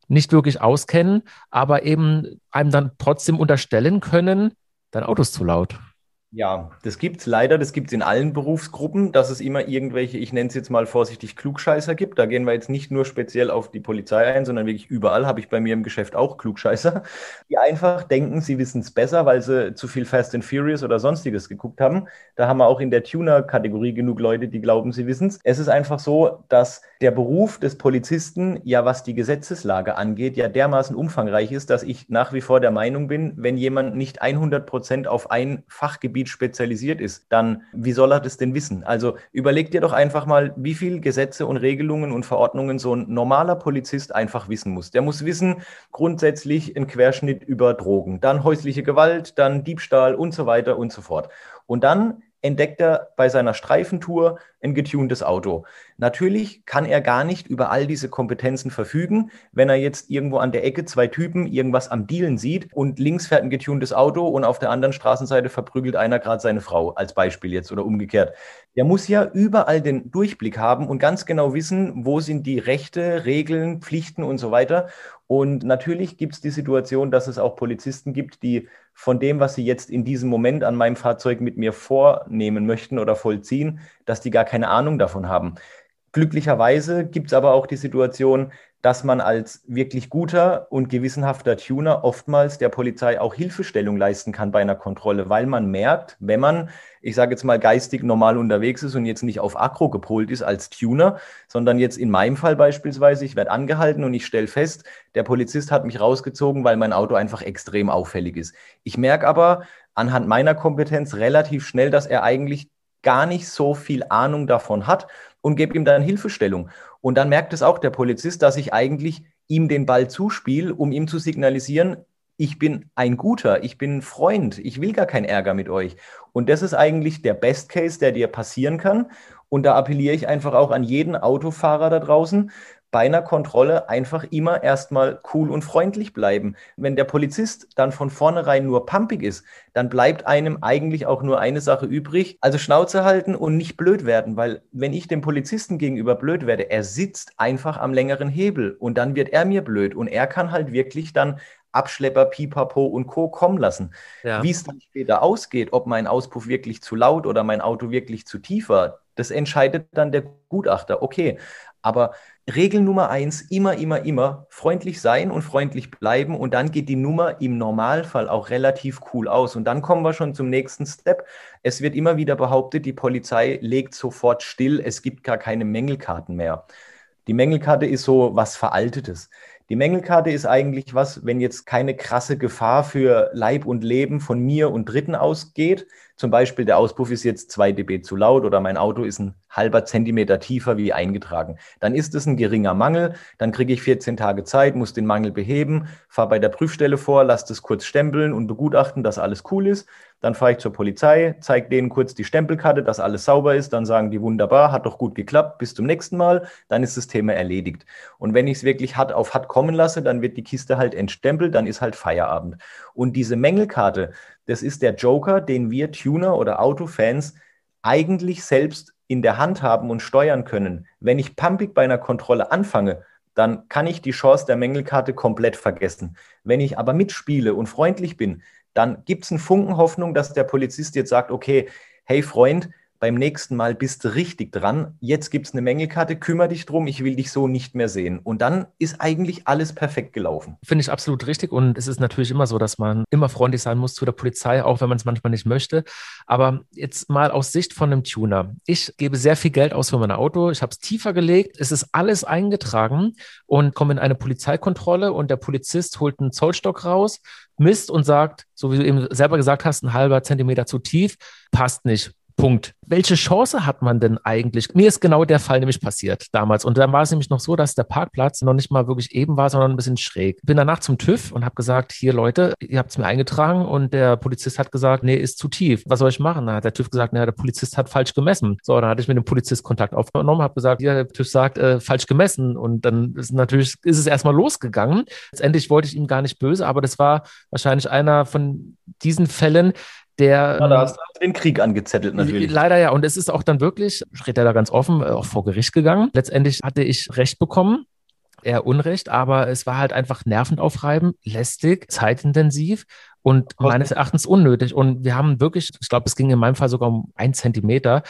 nicht wirklich auskennen, aber eben einem dann trotzdem unterstellen können, dein Auto ist zu laut. Ja, das gibt es leider, das gibt es in allen Berufsgruppen, dass es immer irgendwelche, ich nenne es jetzt mal vorsichtig, Klugscheißer gibt. Da gehen wir jetzt nicht nur speziell auf die Polizei ein, sondern wirklich überall habe ich bei mir im Geschäft auch Klugscheißer, die einfach denken, sie wissen es besser, weil sie zu viel Fast and Furious oder sonstiges geguckt haben. Da haben wir auch in der Tuner-Kategorie genug Leute, die glauben, sie wissen es. Es ist einfach so, dass der Beruf des Polizisten ja, was die Gesetzeslage angeht, ja dermaßen umfangreich ist, dass ich nach wie vor der Meinung bin, wenn jemand nicht 100 Prozent auf ein Fachgebiet Gebiet spezialisiert ist, dann wie soll er das denn wissen? Also überleg dir doch einfach mal, wie viel Gesetze und Regelungen und Verordnungen so ein normaler Polizist einfach wissen muss. Der muss wissen, grundsätzlich ein Querschnitt über Drogen, dann häusliche Gewalt, dann Diebstahl und so weiter und so fort. Und dann entdeckt er bei seiner Streifentour ein getuntes Auto. Natürlich kann er gar nicht über all diese Kompetenzen verfügen, wenn er jetzt irgendwo an der Ecke zwei Typen irgendwas am Dealen sieht und links fährt ein getuntes Auto und auf der anderen Straßenseite verprügelt einer gerade seine Frau, als Beispiel jetzt oder umgekehrt. Der muss ja überall den Durchblick haben und ganz genau wissen, wo sind die Rechte, Regeln, Pflichten und so weiter. Und natürlich gibt es die Situation, dass es auch Polizisten gibt, die von dem, was sie jetzt in diesem Moment an meinem Fahrzeug mit mir vornehmen möchten oder vollziehen, dass die gar keine Ahnung davon haben. Glücklicherweise gibt es aber auch die Situation, dass man als wirklich guter und gewissenhafter Tuner oftmals der Polizei auch Hilfestellung leisten kann bei einer Kontrolle, weil man merkt, wenn man, ich sage jetzt mal, geistig normal unterwegs ist und jetzt nicht auf Akro gepolt ist als Tuner, sondern jetzt in meinem Fall beispielsweise, ich werde angehalten und ich stelle fest, der Polizist hat mich rausgezogen, weil mein Auto einfach extrem auffällig ist. Ich merke aber anhand meiner Kompetenz relativ schnell, dass er eigentlich gar nicht so viel Ahnung davon hat und gebe ihm dann Hilfestellung. Und dann merkt es auch der Polizist, dass ich eigentlich ihm den Ball zuspiele, um ihm zu signalisieren, ich bin ein Guter, ich bin ein Freund, ich will gar keinen Ärger mit euch. Und das ist eigentlich der Best Case, der dir passieren kann. Und da appelliere ich einfach auch an jeden Autofahrer da draußen, bei einer Kontrolle einfach immer erstmal cool und freundlich bleiben. Wenn der Polizist dann von vornherein nur pumpig ist, dann bleibt einem eigentlich auch nur eine Sache übrig, also Schnauze halten und nicht blöd werden, weil wenn ich dem Polizisten gegenüber blöd werde, er sitzt einfach am längeren Hebel und dann wird er mir blöd und er kann halt wirklich dann Abschlepper, Pipapo und Co. kommen lassen. Ja. Wie es dann später ausgeht, ob mein Auspuff wirklich zu laut oder mein Auto wirklich zu tief war, das entscheidet dann der Gutachter. Okay, aber Regel Nummer eins, immer, immer, immer freundlich sein und freundlich bleiben und dann geht die Nummer im Normalfall auch relativ cool aus. Und dann kommen wir schon zum nächsten Step. Es wird immer wieder behauptet, die Polizei legt sofort still, es gibt gar keine Mängelkarten mehr. Die Mängelkarte ist so was Veraltetes. Die Mängelkarte ist eigentlich was, wenn jetzt keine krasse Gefahr für Leib und Leben von mir und Dritten ausgeht. Zum Beispiel der Auspuff ist jetzt 2 dB zu laut oder mein Auto ist ein halber Zentimeter tiefer wie eingetragen. Dann ist es ein geringer Mangel. Dann kriege ich 14 Tage Zeit, muss den Mangel beheben, fahre bei der Prüfstelle vor, lasse das kurz stempeln und begutachten, dass alles cool ist. Dann fahre ich zur Polizei, zeige denen kurz die Stempelkarte, dass alles sauber ist. Dann sagen die wunderbar, hat doch gut geklappt, bis zum nächsten Mal. Dann ist das Thema erledigt. Und wenn ich es wirklich hart auf hart kommen lasse, dann wird die Kiste halt entstempelt, dann ist halt Feierabend. Und diese Mängelkarte, das ist der Joker, den wir Tuner oder Autofans eigentlich selbst in der Hand haben und steuern können. Wenn ich pumpig bei einer Kontrolle anfange, dann kann ich die Chance der Mängelkarte komplett vergessen. Wenn ich aber mitspiele und freundlich bin, dann gibt es einen Funken Hoffnung, dass der Polizist jetzt sagt, okay, hey Freund, beim nächsten Mal bist du richtig dran. Jetzt gibt es eine Mängelkarte, kümmere dich drum, ich will dich so nicht mehr sehen. Und dann ist eigentlich alles perfekt gelaufen. Finde ich absolut richtig. Und es ist natürlich immer so, dass man immer freundlich sein muss zu der Polizei, auch wenn man es manchmal nicht möchte. Aber jetzt mal aus Sicht von einem Tuner. Ich gebe sehr viel Geld aus für mein Auto. Ich habe es tiefer gelegt. Es ist alles eingetragen und komme in eine Polizeikontrolle und der Polizist holt einen Zollstock raus, misst und sagt, so wie du eben selber gesagt hast, ein halber Zentimeter zu tief, passt nicht Punkt. Welche Chance hat man denn eigentlich? Mir ist genau der Fall nämlich passiert damals. Und dann war es nämlich noch so, dass der Parkplatz noch nicht mal wirklich eben war, sondern ein bisschen schräg. Bin danach zum TÜV und habe gesagt, hier Leute, ihr habt es mir eingetragen und der Polizist hat gesagt, nee, ist zu tief. Was soll ich machen? Dann hat der TÜV gesagt, naja, der Polizist hat falsch gemessen. So, dann hatte ich mit dem Polizist Kontakt aufgenommen, habe gesagt, ja, der TÜV sagt, äh, falsch gemessen. Und dann ist natürlich, ist es erstmal losgegangen. Letztendlich wollte ich ihm gar nicht böse, aber das war wahrscheinlich einer von diesen Fällen, der. Ja, da hast du den Krieg angezettelt natürlich. Leider ja. Und es ist auch dann wirklich, ich rede da ganz offen, äh, auch vor Gericht gegangen. Letztendlich hatte ich Recht bekommen eher Unrecht, aber es war halt einfach nervenaufreibend, lästig, zeitintensiv und meines Erachtens unnötig. Und wir haben wirklich, ich glaube, es ging in meinem Fall sogar um ein Zentimeter,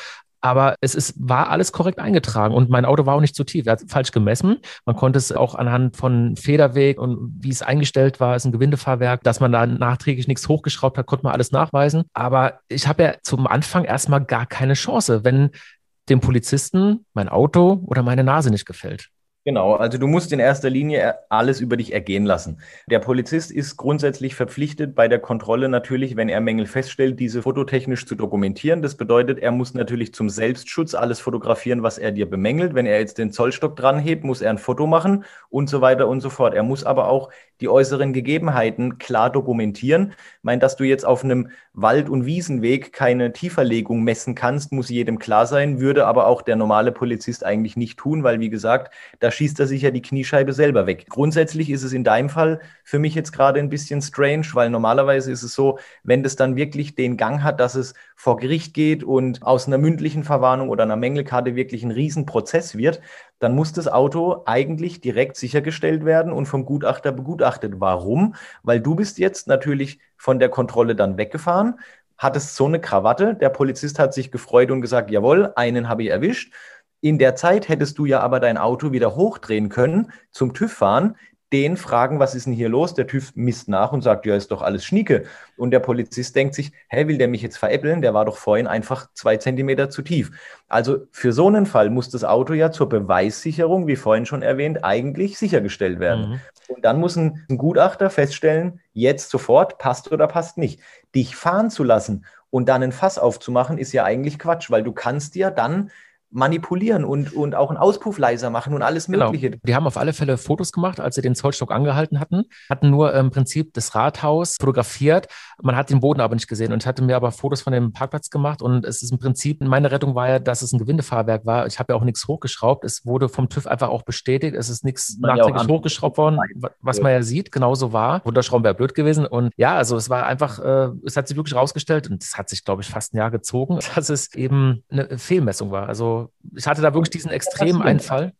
aber es ist, war alles korrekt eingetragen und mein Auto war auch nicht zu tief. Er hat falsch gemessen. Man konnte es auch anhand von Federweg und wie es eingestellt war, ist ein Gewindefahrwerk, dass man da nachträglich nichts hochgeschraubt hat, konnte man alles nachweisen. Aber ich habe ja zum Anfang erstmal gar keine Chance, wenn dem Polizisten mein Auto oder meine Nase nicht gefällt. Genau, also du musst in erster Linie alles über dich ergehen lassen. Der Polizist ist grundsätzlich verpflichtet, bei der Kontrolle natürlich, wenn er Mängel feststellt, diese fototechnisch zu dokumentieren. Das bedeutet, er muss natürlich zum Selbstschutz alles fotografieren, was er dir bemängelt. Wenn er jetzt den Zollstock dranhebt, muss er ein Foto machen und so weiter und so fort. Er muss aber auch die äußeren Gegebenheiten klar dokumentieren. Ich meine, dass du jetzt auf einem Wald- und Wiesenweg keine Tieferlegung messen kannst, muss jedem klar sein, würde aber auch der normale Polizist eigentlich nicht tun, weil, wie gesagt, da schießt er sich ja die Kniescheibe selber weg. Grundsätzlich ist es in deinem Fall für mich jetzt gerade ein bisschen strange, weil normalerweise ist es so, wenn das dann wirklich den Gang hat, dass es vor Gericht geht und aus einer mündlichen Verwarnung oder einer Mängelkarte wirklich ein Riesenprozess wird, dann muss das Auto eigentlich direkt sichergestellt werden und vom Gutachter begutachtet. Warum? Weil du bist jetzt natürlich von der Kontrolle dann weggefahren, hattest so eine Krawatte, der Polizist hat sich gefreut und gesagt, jawohl, einen habe ich erwischt. In der Zeit hättest du ja aber dein Auto wieder hochdrehen können, zum TÜV fahren, den fragen, was ist denn hier los? Der TÜV misst nach und sagt, ja, ist doch alles Schnieke. Und der Polizist denkt sich, hä, will der mich jetzt veräppeln? Der war doch vorhin einfach zwei Zentimeter zu tief. Also für so einen Fall muss das Auto ja zur Beweissicherung, wie vorhin schon erwähnt, eigentlich sichergestellt werden. Mhm. Und dann muss ein, ein Gutachter feststellen, jetzt sofort, passt oder passt nicht. Dich fahren zu lassen und dann ein Fass aufzumachen, ist ja eigentlich Quatsch, weil du kannst ja dann manipulieren und, und auch einen Auspuff leiser machen und alles genau. Mögliche. Genau. Die haben auf alle Fälle Fotos gemacht, als sie den Zollstock angehalten hatten, hatten nur im Prinzip das Rathaus fotografiert. Man hat den Boden aber nicht gesehen und ich hatte mir aber Fotos von dem Parkplatz gemacht und es ist im Prinzip, meine Rettung war ja, dass es ein Gewindefahrwerk war. Ich habe ja auch nichts hochgeschraubt. Es wurde vom TÜV einfach auch bestätigt. Es ist nichts nachträglich ja hochgeschraubt worden, was man ja sieht, genauso war. Runterschrauben wäre blöd gewesen. Und ja, also es war einfach, äh, es hat sich wirklich rausgestellt und es hat sich, glaube ich, fast ein Jahr gezogen, [LAUGHS] dass es eben eine Fehlmessung war. Also ich hatte da wirklich diesen extremen Einfall.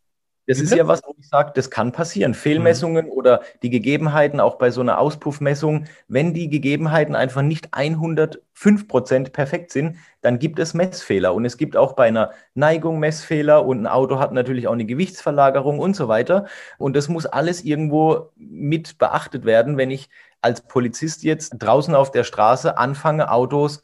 Das ist ja was, wo ich sage, das kann passieren. Fehlmessungen mhm. oder die Gegebenheiten auch bei so einer Auspuffmessung, wenn die Gegebenheiten einfach nicht 105 Prozent perfekt sind, dann gibt es Messfehler. Und es gibt auch bei einer Neigung Messfehler und ein Auto hat natürlich auch eine Gewichtsverlagerung und so weiter. Und das muss alles irgendwo mit beachtet werden, wenn ich als Polizist jetzt draußen auf der Straße anfange, Autos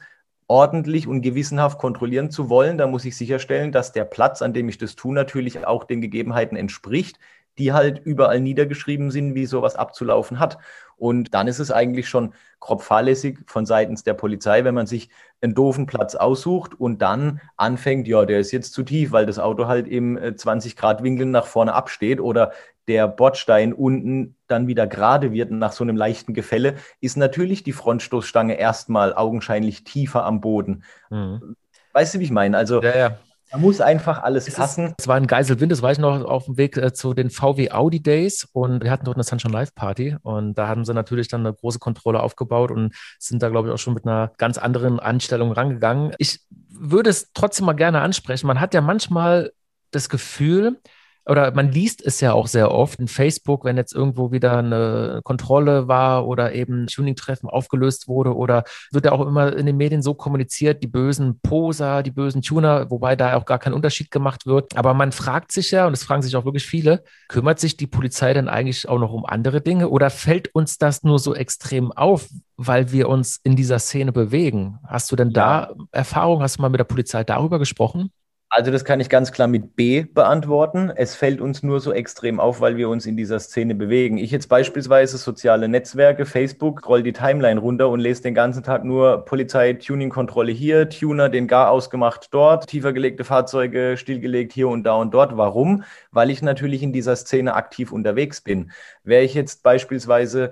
ordentlich und gewissenhaft kontrollieren zu wollen, da muss ich sicherstellen, dass der Platz, an dem ich das tue, natürlich auch den Gegebenheiten entspricht, die halt überall niedergeschrieben sind, wie sowas abzulaufen hat. Und dann ist es eigentlich schon grob fahrlässig von seitens der Polizei, wenn man sich einen doofen Platz aussucht und dann anfängt, ja, der ist jetzt zu tief, weil das Auto halt im 20 Grad Winkel nach vorne absteht oder der Bordstein unten dann wieder gerade wird nach so einem leichten Gefälle, ist natürlich die Frontstoßstange erstmal augenscheinlich tiefer am Boden. Mhm. Weißt du, wie ich meine? Also ja, ja. Da muss einfach alles es passen. Es war ein Geiselwind, das war ich noch auf dem Weg äh, zu den VW Audi Days und wir hatten dort eine Sunshine Live Party und da haben sie natürlich dann eine große Kontrolle aufgebaut und sind da, glaube ich, auch schon mit einer ganz anderen Anstellung rangegangen. Ich würde es trotzdem mal gerne ansprechen. Man hat ja manchmal das Gefühl, oder man liest es ja auch sehr oft in Facebook, wenn jetzt irgendwo wieder eine Kontrolle war oder eben Tuning-Treffen aufgelöst wurde oder wird ja auch immer in den Medien so kommuniziert, die bösen Poser, die bösen Tuner, wobei da auch gar kein Unterschied gemacht wird. Aber man fragt sich ja, und es fragen sich auch wirklich viele, kümmert sich die Polizei denn eigentlich auch noch um andere Dinge oder fällt uns das nur so extrem auf, weil wir uns in dieser Szene bewegen? Hast du denn da Erfahrung? Hast du mal mit der Polizei darüber gesprochen? Also das kann ich ganz klar mit B beantworten. Es fällt uns nur so extrem auf, weil wir uns in dieser Szene bewegen. Ich jetzt beispielsweise soziale Netzwerke, Facebook, roll die Timeline runter und lese den ganzen Tag nur Polizei, Tuning-Kontrolle hier, Tuner, den Gar ausgemacht dort, tiefer gelegte Fahrzeuge stillgelegt hier und da und dort. Warum? Weil ich natürlich in dieser Szene aktiv unterwegs bin. Wäre ich jetzt beispielsweise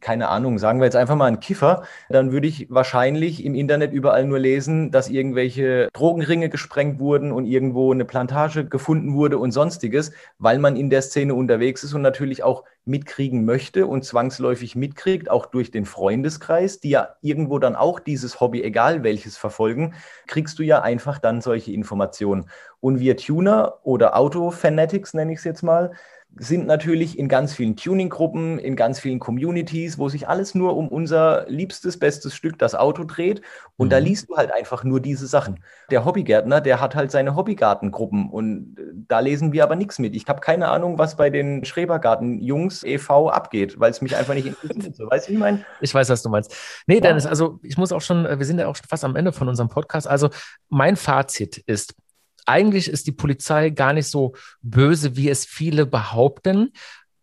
keine Ahnung, sagen wir jetzt einfach mal ein Kiffer, dann würde ich wahrscheinlich im Internet überall nur lesen, dass irgendwelche Drogenringe gesprengt wurden und irgendwo eine Plantage gefunden wurde und sonstiges, weil man in der Szene unterwegs ist und natürlich auch mitkriegen möchte und zwangsläufig mitkriegt, auch durch den Freundeskreis, die ja irgendwo dann auch dieses Hobby, egal welches, verfolgen, kriegst du ja einfach dann solche Informationen. Und wir Tuner oder Auto-Fanatics nenne ich es jetzt mal, sind natürlich in ganz vielen Tuning-Gruppen, in ganz vielen Communities, wo sich alles nur um unser liebstes, bestes Stück, das Auto dreht. Und mhm. da liest du halt einfach nur diese Sachen. Der Hobbygärtner, der hat halt seine Hobbygartengruppen und äh, da lesen wir aber nichts mit. Ich habe keine Ahnung, was bei den Schrebergarten-Jungs e.V. abgeht, weil es mich einfach nicht interessiert. So, weißt du, wie ich meine? Ich weiß, was du meinst. Nee. Dennis, also ich muss auch schon, äh, wir sind ja auch schon fast am Ende von unserem Podcast. Also mein Fazit ist, eigentlich ist die Polizei gar nicht so böse, wie es viele behaupten.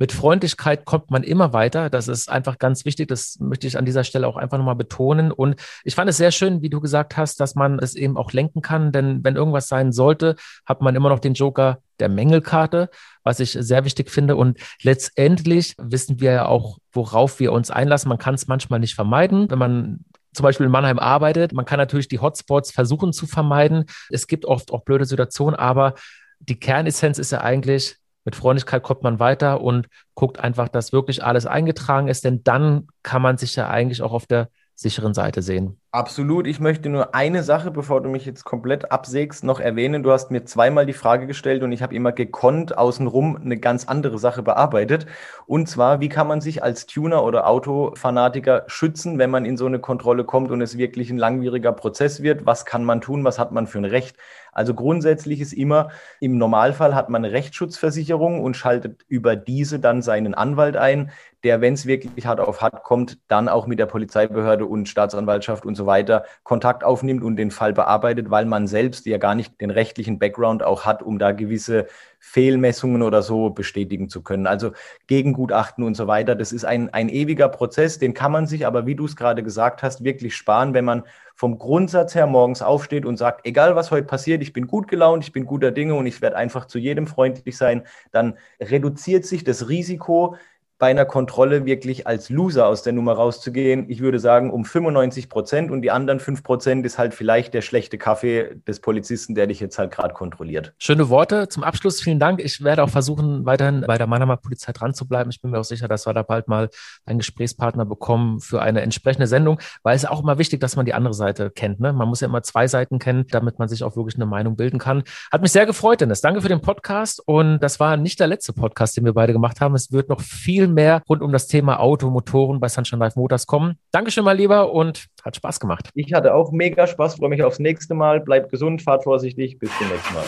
Mit Freundlichkeit kommt man immer weiter. Das ist einfach ganz wichtig. Das möchte ich an dieser Stelle auch einfach nochmal betonen. Und ich fand es sehr schön, wie du gesagt hast, dass man es eben auch lenken kann. Denn wenn irgendwas sein sollte, hat man immer noch den Joker der Mängelkarte, was ich sehr wichtig finde. Und letztendlich wissen wir ja auch, worauf wir uns einlassen. Man kann es manchmal nicht vermeiden. Wenn man zum Beispiel in Mannheim arbeitet. Man kann natürlich die Hotspots versuchen zu vermeiden. Es gibt oft auch blöde Situationen, aber die Kernessenz ist ja eigentlich, mit Freundlichkeit kommt man weiter und guckt einfach, dass wirklich alles eingetragen ist, denn dann kann man sich ja eigentlich auch auf der sicheren Seite sehen. Absolut. Ich möchte nur eine Sache, bevor du mich jetzt komplett absägst, noch erwähnen. Du hast mir zweimal die Frage gestellt und ich habe immer gekonnt außenrum eine ganz andere Sache bearbeitet. Und zwar, wie kann man sich als Tuner oder Autofanatiker schützen, wenn man in so eine Kontrolle kommt und es wirklich ein langwieriger Prozess wird? Was kann man tun? Was hat man für ein Recht? Also grundsätzlich ist immer, im Normalfall hat man eine Rechtsschutzversicherung und schaltet über diese dann seinen Anwalt ein, der, wenn es wirklich hart auf hart kommt, dann auch mit der Polizeibehörde und Staatsanwaltschaft und so weiter Kontakt aufnimmt und den Fall bearbeitet, weil man selbst ja gar nicht den rechtlichen Background auch hat, um da gewisse Fehlmessungen oder so bestätigen zu können. Also Gegengutachten und so weiter, das ist ein, ein ewiger Prozess, den kann man sich aber, wie du es gerade gesagt hast, wirklich sparen, wenn man vom Grundsatz her morgens aufsteht und sagt, egal was heute passiert, ich bin gut gelaunt, ich bin guter Dinge und ich werde einfach zu jedem freundlich sein, dann reduziert sich das Risiko, bei einer Kontrolle wirklich als Loser aus der Nummer rauszugehen. Ich würde sagen, um 95 Prozent und die anderen 5 Prozent ist halt vielleicht der schlechte Kaffee des Polizisten, der dich jetzt halt gerade kontrolliert. Schöne Worte zum Abschluss. Vielen Dank. Ich werde auch versuchen, weiterhin bei der Mannheimer Polizei dran zu bleiben. Ich bin mir auch sicher, dass wir da bald mal einen Gesprächspartner bekommen für eine entsprechende Sendung, weil es auch immer wichtig, dass man die andere Seite kennt. Ne? Man muss ja immer zwei Seiten kennen, damit man sich auch wirklich eine Meinung bilden kann. Hat mich sehr gefreut, Dennis. Danke für den Podcast. Und das war nicht der letzte Podcast, den wir beide gemacht haben. Es wird noch viel mehr rund um das Thema Auto, Motoren bei Sunshine Life Motors kommen. Dankeschön, mal lieber, und hat Spaß gemacht. Ich hatte auch mega Spaß, freue mich aufs nächste Mal. Bleibt gesund, fahrt vorsichtig, bis zum nächsten Mal.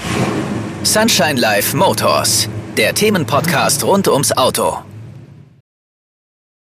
Sunshine Life Motors, der Themenpodcast rund ums Auto.